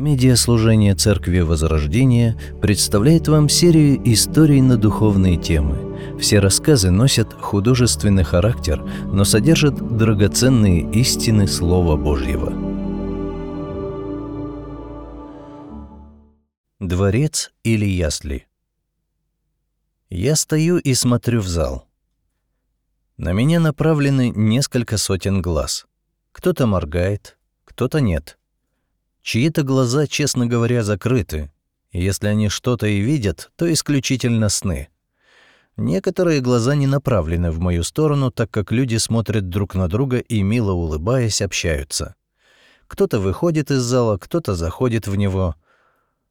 Медиаслужение Церкви Возрождения представляет вам серию историй на духовные темы. Все рассказы носят художественный характер, но содержат драгоценные истины Слова Божьего. Дворец или ясли Я стою и смотрю в зал. На меня направлены несколько сотен глаз. Кто-то моргает, кто-то нет — Чьи-то глаза, честно говоря, закрыты. Если они что-то и видят, то исключительно сны. Некоторые глаза не направлены в мою сторону, так как люди смотрят друг на друга и, мило улыбаясь, общаются. Кто-то выходит из зала, кто-то заходит в него.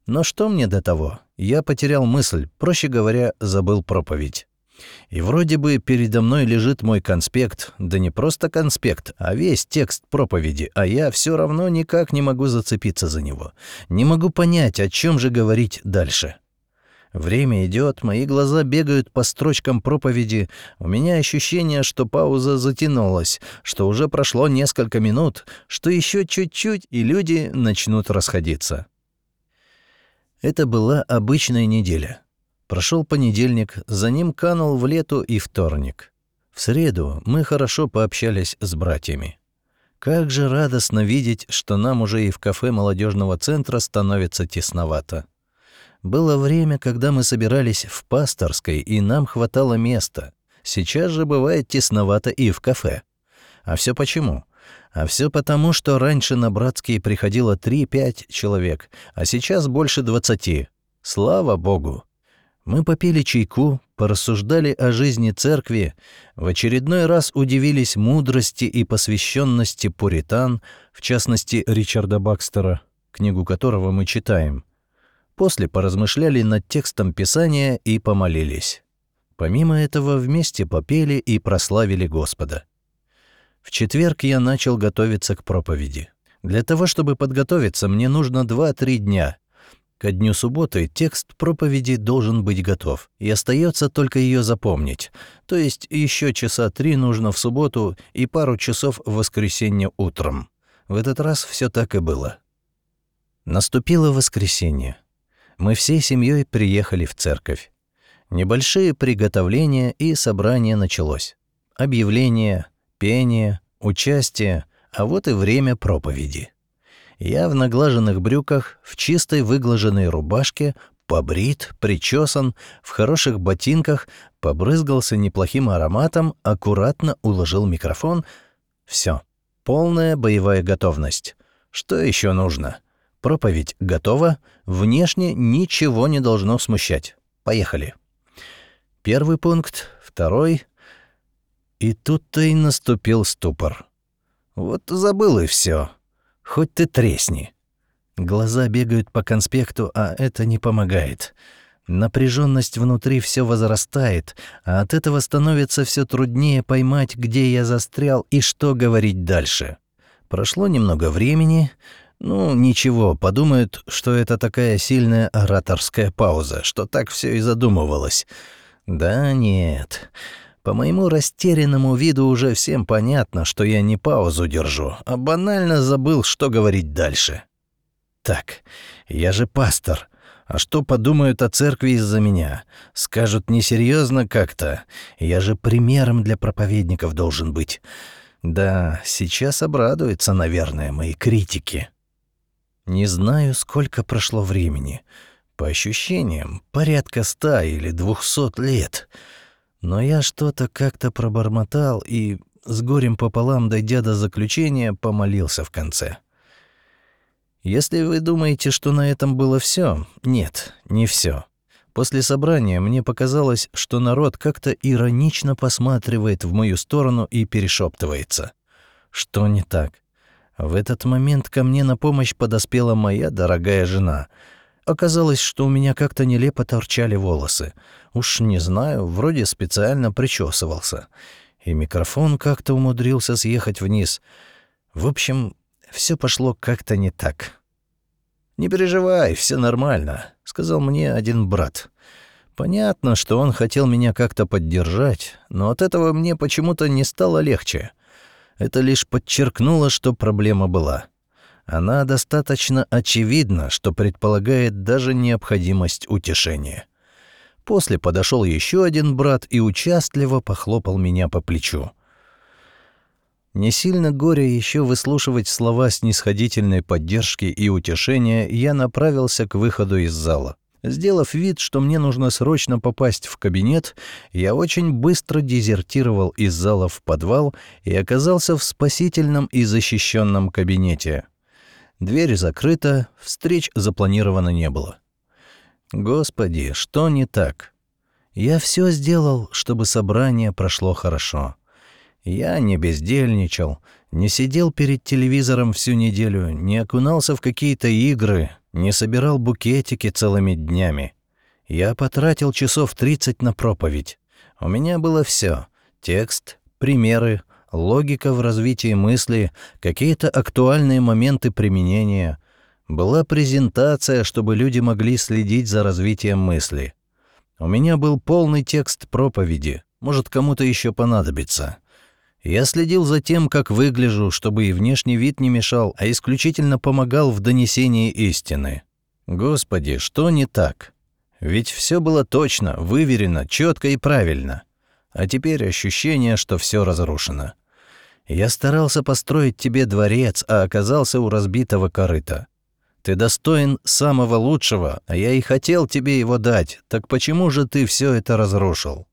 Но что мне до того? Я потерял мысль, проще говоря, забыл проповедь. И вроде бы передо мной лежит мой конспект, да не просто конспект, а весь текст проповеди, а я все равно никак не могу зацепиться за него. Не могу понять, о чем же говорить дальше. Время идет, мои глаза бегают по строчкам проповеди, у меня ощущение, что пауза затянулась, что уже прошло несколько минут, что еще чуть-чуть, и люди начнут расходиться. Это была обычная неделя. Прошел понедельник, за ним канул в лету и вторник. В среду мы хорошо пообщались с братьями. Как же радостно видеть, что нам уже и в кафе молодежного центра становится тесновато. Было время, когда мы собирались в пасторской, и нам хватало места. Сейчас же бывает тесновато и в кафе. А все почему? А все потому, что раньше на братские приходило 3-5 человек, а сейчас больше 20. Слава Богу! Мы попили чайку, порассуждали о жизни церкви, в очередной раз удивились мудрости и посвященности пуритан, в частности Ричарда Бакстера, книгу которого мы читаем. После поразмышляли над текстом Писания и помолились. Помимо этого вместе попели и прославили Господа. В четверг я начал готовиться к проповеди. Для того, чтобы подготовиться, мне нужно 2-3 дня — Ко дню субботы текст проповеди должен быть готов, и остается только ее запомнить. То есть еще часа три нужно в субботу и пару часов в воскресенье утром. В этот раз все так и было. Наступило воскресенье. Мы всей семьей приехали в церковь. Небольшие приготовления и собрание началось. Объявление, пение, участие, а вот и время проповеди. Я в наглаженных брюках, в чистой выглаженной рубашке, побрит, причесан, в хороших ботинках, побрызгался неплохим ароматом, аккуратно уложил микрофон. Все, полная боевая готовность. Что еще нужно? Проповедь готова, внешне ничего не должно смущать. Поехали. Первый пункт, второй. И тут-то и наступил ступор. Вот забыл и все. Хоть ты тресни. Глаза бегают по конспекту, а это не помогает. Напряженность внутри все возрастает, а от этого становится все труднее поймать, где я застрял и что говорить дальше. Прошло немного времени. Ну, ничего, подумают, что это такая сильная ораторская пауза, что так все и задумывалось. Да нет. По моему растерянному виду уже всем понятно, что я не паузу держу, а банально забыл, что говорить дальше. Так, я же пастор. А что подумают о церкви из-за меня? Скажут несерьезно как-то. Я же примером для проповедников должен быть. Да, сейчас обрадуются, наверное, мои критики. Не знаю, сколько прошло времени. По ощущениям, порядка ста или двухсот лет — но я что-то как-то пробормотал и, с горем пополам дойдя до заключения, помолился в конце. Если вы думаете, что на этом было все, нет, не все. После собрания мне показалось, что народ как-то иронично посматривает в мою сторону и перешептывается. Что не так? В этот момент ко мне на помощь подоспела моя дорогая жена — Оказалось, что у меня как-то нелепо торчали волосы. Уж не знаю, вроде специально причесывался. И микрофон как-то умудрился съехать вниз. В общем, все пошло как-то не так. «Не переживай, все нормально», — сказал мне один брат. Понятно, что он хотел меня как-то поддержать, но от этого мне почему-то не стало легче. Это лишь подчеркнуло, что проблема была. Она достаточно очевидна, что предполагает даже необходимость утешения. После подошел еще один брат и участливо похлопал меня по плечу. Не сильно горе еще выслушивать слова снисходительной поддержки и утешения, я направился к выходу из зала. Сделав вид, что мне нужно срочно попасть в кабинет, я очень быстро дезертировал из зала в подвал и оказался в спасительном и защищенном кабинете. Дверь закрыта, встреч запланировано не было. Господи, что не так? Я все сделал, чтобы собрание прошло хорошо. Я не бездельничал, не сидел перед телевизором всю неделю, не окунался в какие-то игры, не собирал букетики целыми днями. Я потратил часов 30 на проповедь. У меня было все: текст, примеры, логика в развитии мысли, какие-то актуальные моменты применения. Была презентация, чтобы люди могли следить за развитием мысли. У меня был полный текст проповеди, может, кому-то еще понадобится. Я следил за тем, как выгляжу, чтобы и внешний вид не мешал, а исключительно помогал в донесении истины. Господи, что не так? Ведь все было точно, выверено, четко и правильно. А теперь ощущение, что все разрушено. Я старался построить тебе дворец, а оказался у разбитого корыта. Ты достоин самого лучшего, а я и хотел тебе его дать. Так почему же ты все это разрушил?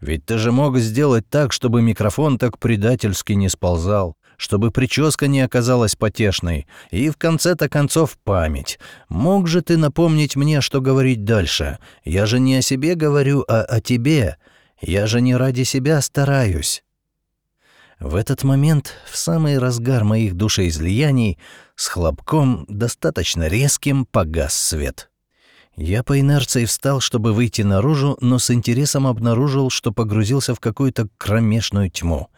Ведь ты же мог сделать так, чтобы микрофон так предательски не сползал, чтобы прическа не оказалась потешной, и в конце-то концов память. Мог же ты напомнить мне, что говорить дальше? Я же не о себе говорю, а о тебе. Я же не ради себя стараюсь. В этот момент, в самый разгар моих душеизлияний, с хлопком, достаточно резким, погас свет. Я по инерции встал, чтобы выйти наружу, но с интересом обнаружил, что погрузился в какую-то кромешную тьму.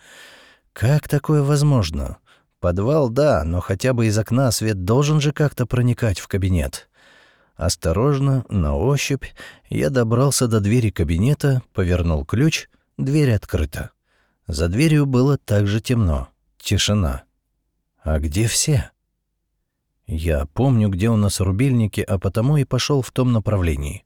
Как такое возможно? Подвал, да, но хотя бы из окна свет должен же как-то проникать в кабинет. Осторожно, на ощупь, я добрался до двери кабинета, повернул ключ, дверь открыта. За дверью было также темно. Тишина. А где все? Я помню, где у нас рубильники, а потому и пошел в том направлении.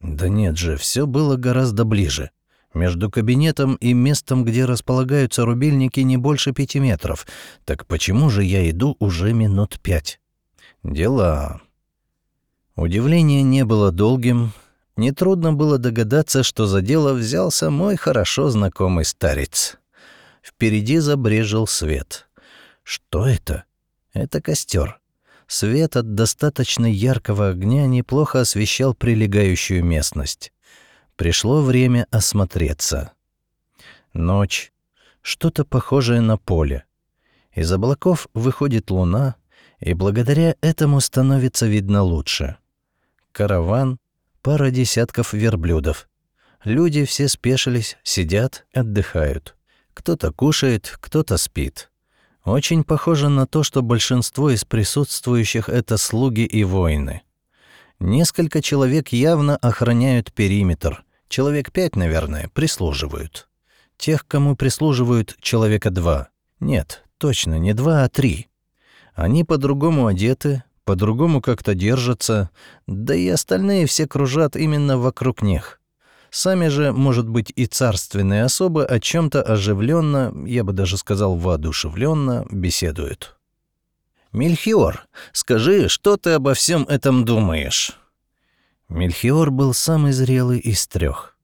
Да нет же, все было гораздо ближе. Между кабинетом и местом, где располагаются рубильники, не больше пяти метров. Так почему же я иду уже минут пять? Дела. Удивление не было долгим, Нетрудно было догадаться, что за дело взялся мой хорошо знакомый старец. Впереди забрежил свет. Что это? Это костер. Свет от достаточно яркого огня неплохо освещал прилегающую местность. Пришло время осмотреться. Ночь. Что-то похожее на поле. Из облаков выходит луна, и благодаря этому становится видно лучше. Караван пара десятков верблюдов. Люди все спешились, сидят, отдыхают. Кто-то кушает, кто-то спит. Очень похоже на то, что большинство из присутствующих — это слуги и воины. Несколько человек явно охраняют периметр. Человек пять, наверное, прислуживают. Тех, кому прислуживают, человека два. Нет, точно, не два, а три. Они по-другому одеты, по-другому как-то держатся, да и остальные все кружат именно вокруг них. Сами же, может быть, и царственные особы о чем то оживленно, я бы даже сказал воодушевленно, беседуют. «Мельхиор, скажи, что ты обо всем этом думаешь?» Мельхиор был самый зрелый из трех.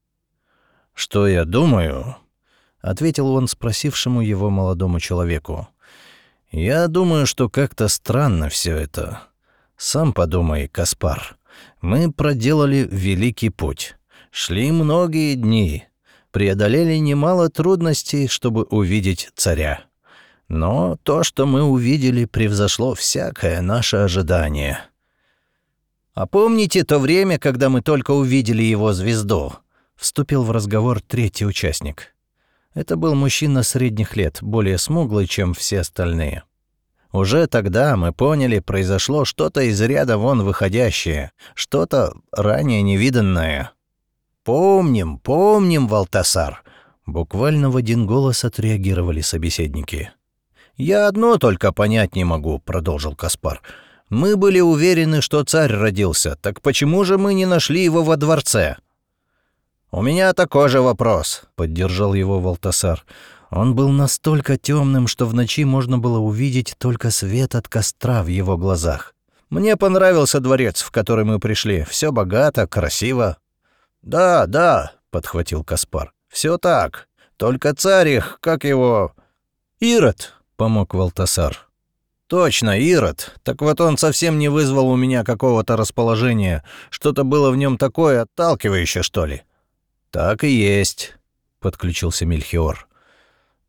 «Что я думаю?» — ответил он спросившему его молодому человеку. «Я думаю, что как-то странно все это. Сам подумай, Каспар, мы проделали великий путь, шли многие дни, преодолели немало трудностей, чтобы увидеть царя. Но то, что мы увидели, превзошло всякое наше ожидание. А помните то время, когда мы только увидели его звезду? Вступил в разговор третий участник. Это был мужчина средних лет, более смуглый, чем все остальные. Уже тогда мы поняли, произошло что-то из ряда вон выходящее, что-то ранее невиданное. «Помним, помним, Валтасар!» Буквально в один голос отреагировали собеседники. «Я одно только понять не могу», — продолжил Каспар. «Мы были уверены, что царь родился. Так почему же мы не нашли его во дворце?» «У меня такой же вопрос», — поддержал его Валтасар. Он был настолько темным, что в ночи можно было увидеть только свет от костра в его глазах. «Мне понравился дворец, в который мы пришли. Все богато, красиво». «Да, да», — подхватил Каспар. Все так. Только царь их, как его...» «Ирод», — помог Валтасар. «Точно, Ирод. Так вот он совсем не вызвал у меня какого-то расположения. Что-то было в нем такое отталкивающее, что ли?» «Так и есть», — подключился Мельхиор.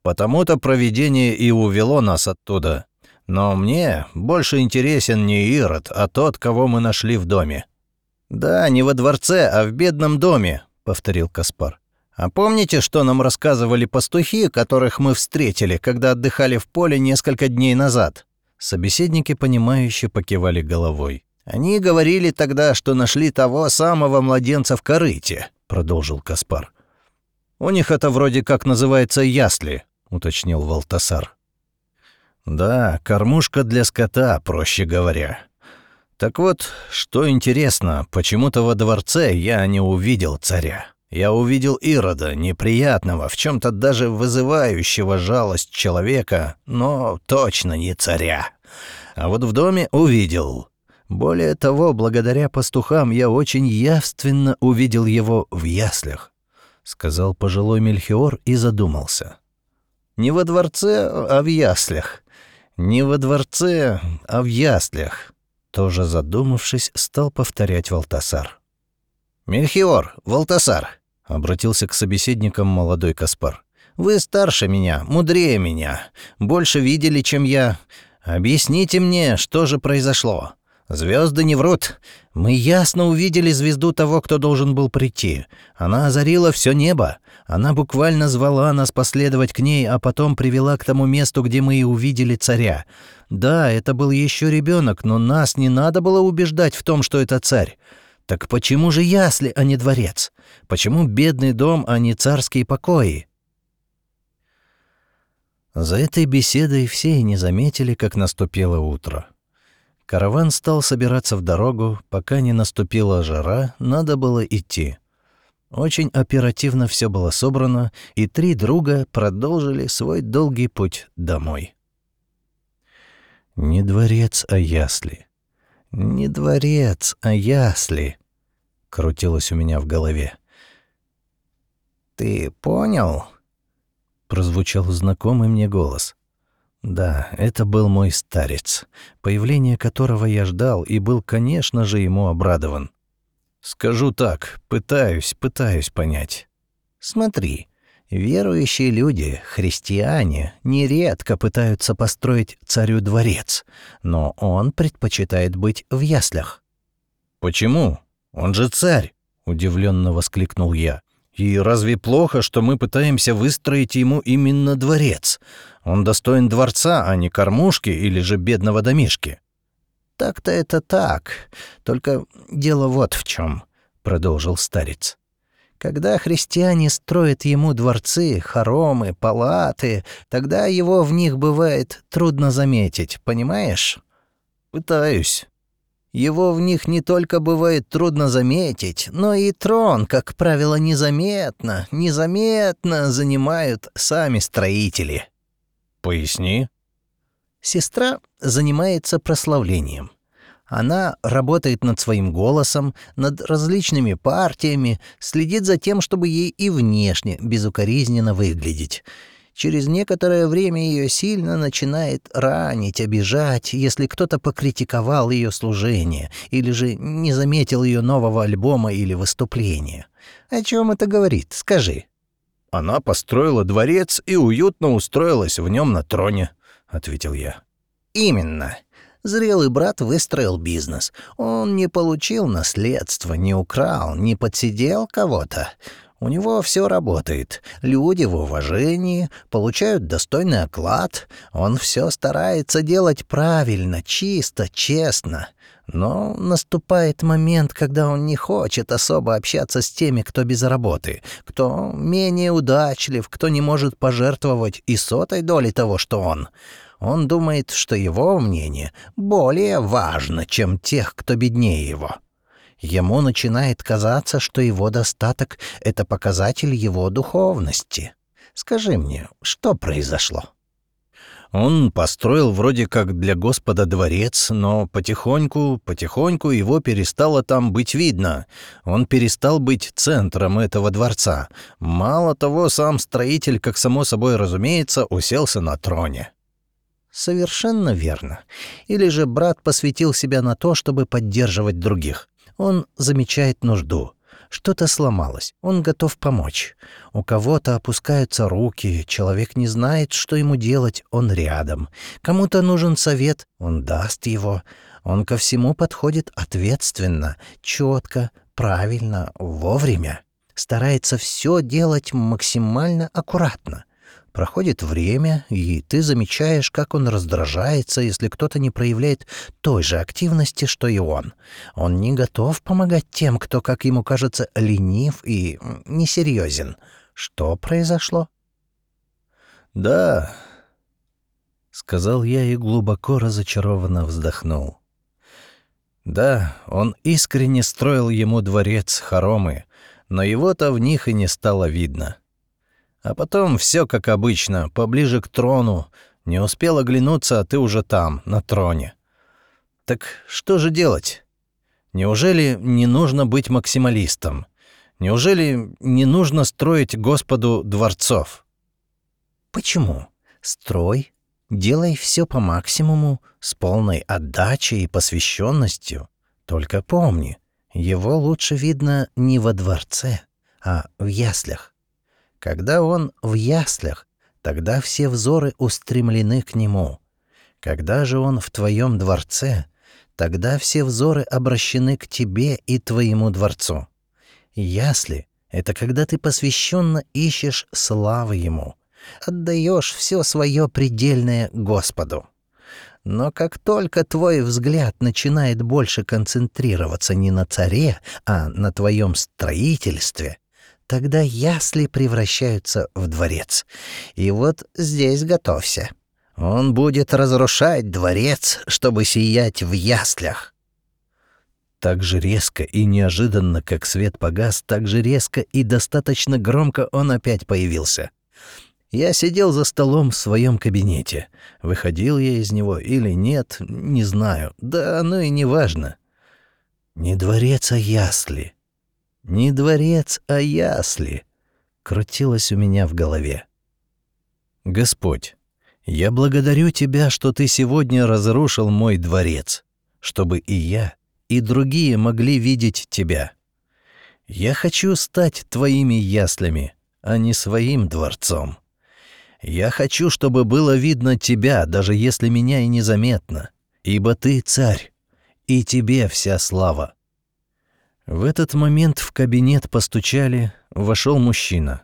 «Потому-то провидение и увело нас оттуда. Но мне больше интересен не Ирод, а тот, кого мы нашли в доме». «Да, не во дворце, а в бедном доме», — повторил Каспар. А помните, что нам рассказывали пастухи, которых мы встретили, когда отдыхали в поле несколько дней назад?» Собеседники, понимающе покивали головой. «Они говорили тогда, что нашли того самого младенца в корыте», — продолжил Каспар. «У них это вроде как называется ясли», — уточнил Валтасар. «Да, кормушка для скота, проще говоря. Так вот, что интересно, почему-то во дворце я не увидел царя». Я увидел Ирода, неприятного, в чем то даже вызывающего жалость человека, но точно не царя. А вот в доме увидел. Более того, благодаря пастухам я очень явственно увидел его в яслях, сказал пожилой Мельхиор и задумался. Не во дворце, а в яслях. Не во дворце, а в яслях. Тоже задумавшись, стал повторять Валтасар. «Мельхиор, Валтасар», — обратился к собеседникам молодой Каспар. «Вы старше меня, мудрее меня, больше видели, чем я. Объясните мне, что же произошло? Звезды не врут. Мы ясно увидели звезду того, кто должен был прийти. Она озарила все небо. Она буквально звала нас последовать к ней, а потом привела к тому месту, где мы и увидели царя. Да, это был еще ребенок, но нас не надо было убеждать в том, что это царь. Так почему же ясли, а не дворец? Почему бедный дом, а не царские покои? За этой беседой все и не заметили, как наступило утро. Караван стал собираться в дорогу, пока не наступила жара, надо было идти. Очень оперативно все было собрано, и три друга продолжили свой долгий путь домой. Не дворец, а ясли. «Не дворец, а ясли», — крутилось у меня в голове. «Ты понял?» — прозвучал знакомый мне голос. Да, это был мой старец, появление которого я ждал и был, конечно же, ему обрадован. Скажу так, пытаюсь, пытаюсь понять. Смотри, Верующие люди, христиане, нередко пытаются построить царю дворец, но он предпочитает быть в яслях. «Почему? Он же царь!» — удивленно воскликнул я. «И разве плохо, что мы пытаемся выстроить ему именно дворец? Он достоин дворца, а не кормушки или же бедного домишки». «Так-то это так. Только дело вот в чем, продолжил старец. Когда христиане строят ему дворцы, хоромы, палаты, тогда его в них бывает трудно заметить, понимаешь? Пытаюсь. Его в них не только бывает трудно заметить, но и трон, как правило, незаметно, незаметно занимают сами строители. Поясни. Сестра занимается прославлением. Она работает над своим голосом, над различными партиями, следит за тем, чтобы ей и внешне безукоризненно выглядеть. Через некоторое время ее сильно начинает ранить, обижать, если кто-то покритиковал ее служение или же не заметил ее нового альбома или выступления. О чем это говорит? Скажи. Она построила дворец и уютно устроилась в нем на троне, ответил я. Именно. Зрелый брат выстроил бизнес. Он не получил наследство, не украл, не подсидел кого-то. У него все работает. Люди в уважении, получают достойный оклад. Он все старается делать правильно, чисто, честно. Но наступает момент, когда он не хочет особо общаться с теми, кто без работы, кто менее удачлив, кто не может пожертвовать и сотой доли того, что он. Он думает, что его мнение более важно, чем тех, кто беднее его. Ему начинает казаться, что его достаток — это показатель его духовности. Скажи мне, что произошло?» Он построил вроде как для Господа дворец, но потихоньку, потихоньку его перестало там быть видно. Он перестал быть центром этого дворца. Мало того, сам строитель, как само собой разумеется, уселся на троне. Совершенно верно. Или же брат посвятил себя на то, чтобы поддерживать других. Он замечает нужду. Что-то сломалось, он готов помочь. У кого-то опускаются руки, человек не знает, что ему делать, он рядом. Кому-то нужен совет, он даст его. Он ко всему подходит ответственно, четко, правильно, вовремя. Старается все делать максимально аккуратно. Проходит время, и ты замечаешь, как он раздражается, если кто-то не проявляет той же активности, что и он. Он не готов помогать тем, кто, как ему кажется, ленив и несерьезен. Что произошло? «Да», — сказал я и глубоко разочарованно вздохнул. Да, он искренне строил ему дворец хоромы, но его-то в них и не стало видно. А потом все как обычно, поближе к трону. Не успел оглянуться, а ты уже там, на троне. Так что же делать? Неужели не нужно быть максималистом? Неужели не нужно строить Господу дворцов? Почему? Строй, делай все по максимуму, с полной отдачей и посвященностью. Только помни, его лучше видно не во дворце, а в яслях. Когда он в яслях, тогда все взоры устремлены к нему. Когда же он в твоем дворце, тогда все взоры обращены к тебе и твоему дворцу. Ясли — это когда ты посвященно ищешь славы ему, отдаешь все свое предельное Господу. Но как только твой взгляд начинает больше концентрироваться не на царе, а на твоем строительстве, Тогда ясли превращаются в дворец. И вот здесь готовься. Он будет разрушать дворец, чтобы сиять в яслях. Так же резко и неожиданно, как свет погас, так же резко и достаточно громко он опять появился. Я сидел за столом в своем кабинете. Выходил я из него или нет, не знаю. Да оно и не важно. Не дворец, а ясли. Не дворец, а ясли, крутилось у меня в голове. Господь, я благодарю Тебя, что Ты сегодня разрушил мой дворец, чтобы и я, и другие могли видеть Тебя. Я хочу стать Твоими яслями, а не своим дворцом. Я хочу, чтобы было видно Тебя, даже если меня и незаметно, ибо Ты царь, и Тебе вся слава. В этот момент в кабинет постучали, вошел мужчина.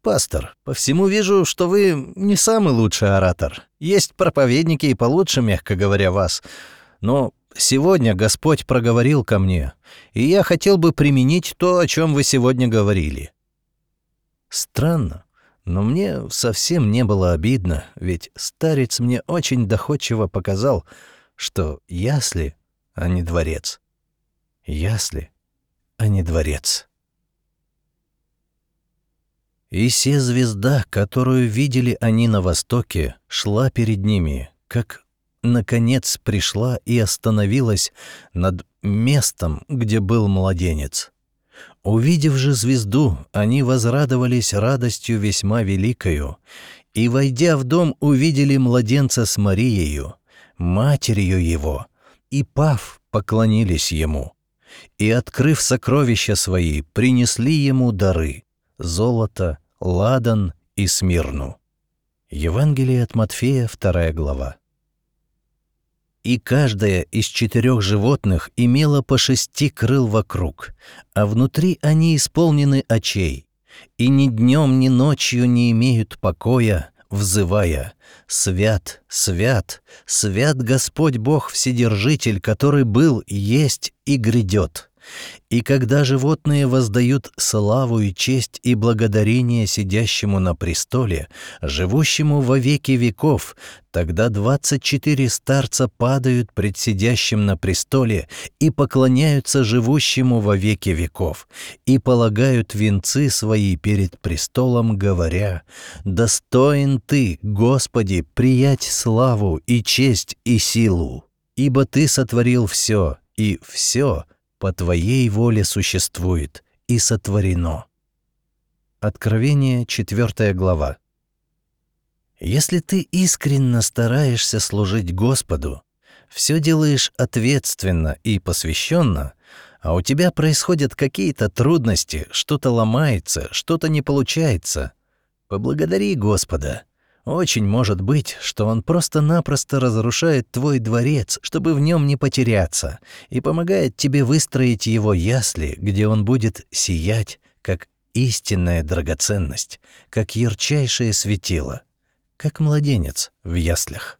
«Пастор, по всему вижу, что вы не самый лучший оратор. Есть проповедники и получше, мягко говоря, вас. Но сегодня Господь проговорил ко мне, и я хотел бы применить то, о чем вы сегодня говорили». Странно, но мне совсем не было обидно, ведь старец мне очень доходчиво показал, что ясли, а не дворец ясли, а не дворец. И се звезда, которую видели они на востоке, шла перед ними, как, наконец, пришла и остановилась над местом, где был младенец. Увидев же звезду, они возрадовались радостью весьма великою, и, войдя в дом, увидели младенца с Мариею, матерью его, и, пав, поклонились ему и, открыв сокровища свои, принесли ему дары — золото, ладан и смирну. Евангелие от Матфея, вторая глава. И каждое из четырех животных имело по шести крыл вокруг, а внутри они исполнены очей, и ни днем, ни ночью не имеют покоя, взывая «Свят, свят, свят Господь Бог Вседержитель, который был, есть и грядет». И когда животные воздают славу и честь и благодарение сидящему на престоле, живущему во веки веков, тогда двадцать четыре старца падают пред сидящим на престоле и поклоняются живущему во веки веков, и полагают венцы свои перед престолом, говоря, «Достоин Ты, Господи, приять славу и честь и силу, ибо Ты сотворил все, и все — по Твоей воле существует и сотворено. Откровение, 4 глава. Если ты искренне стараешься служить Господу, все делаешь ответственно и посвященно, а у тебя происходят какие-то трудности, что-то ломается, что-то не получается, поблагодари Господа — очень может быть, что он просто-напросто разрушает твой дворец, чтобы в нем не потеряться, и помогает тебе выстроить его ясли, где он будет сиять, как истинная драгоценность, как ярчайшее светило, как младенец в яслях.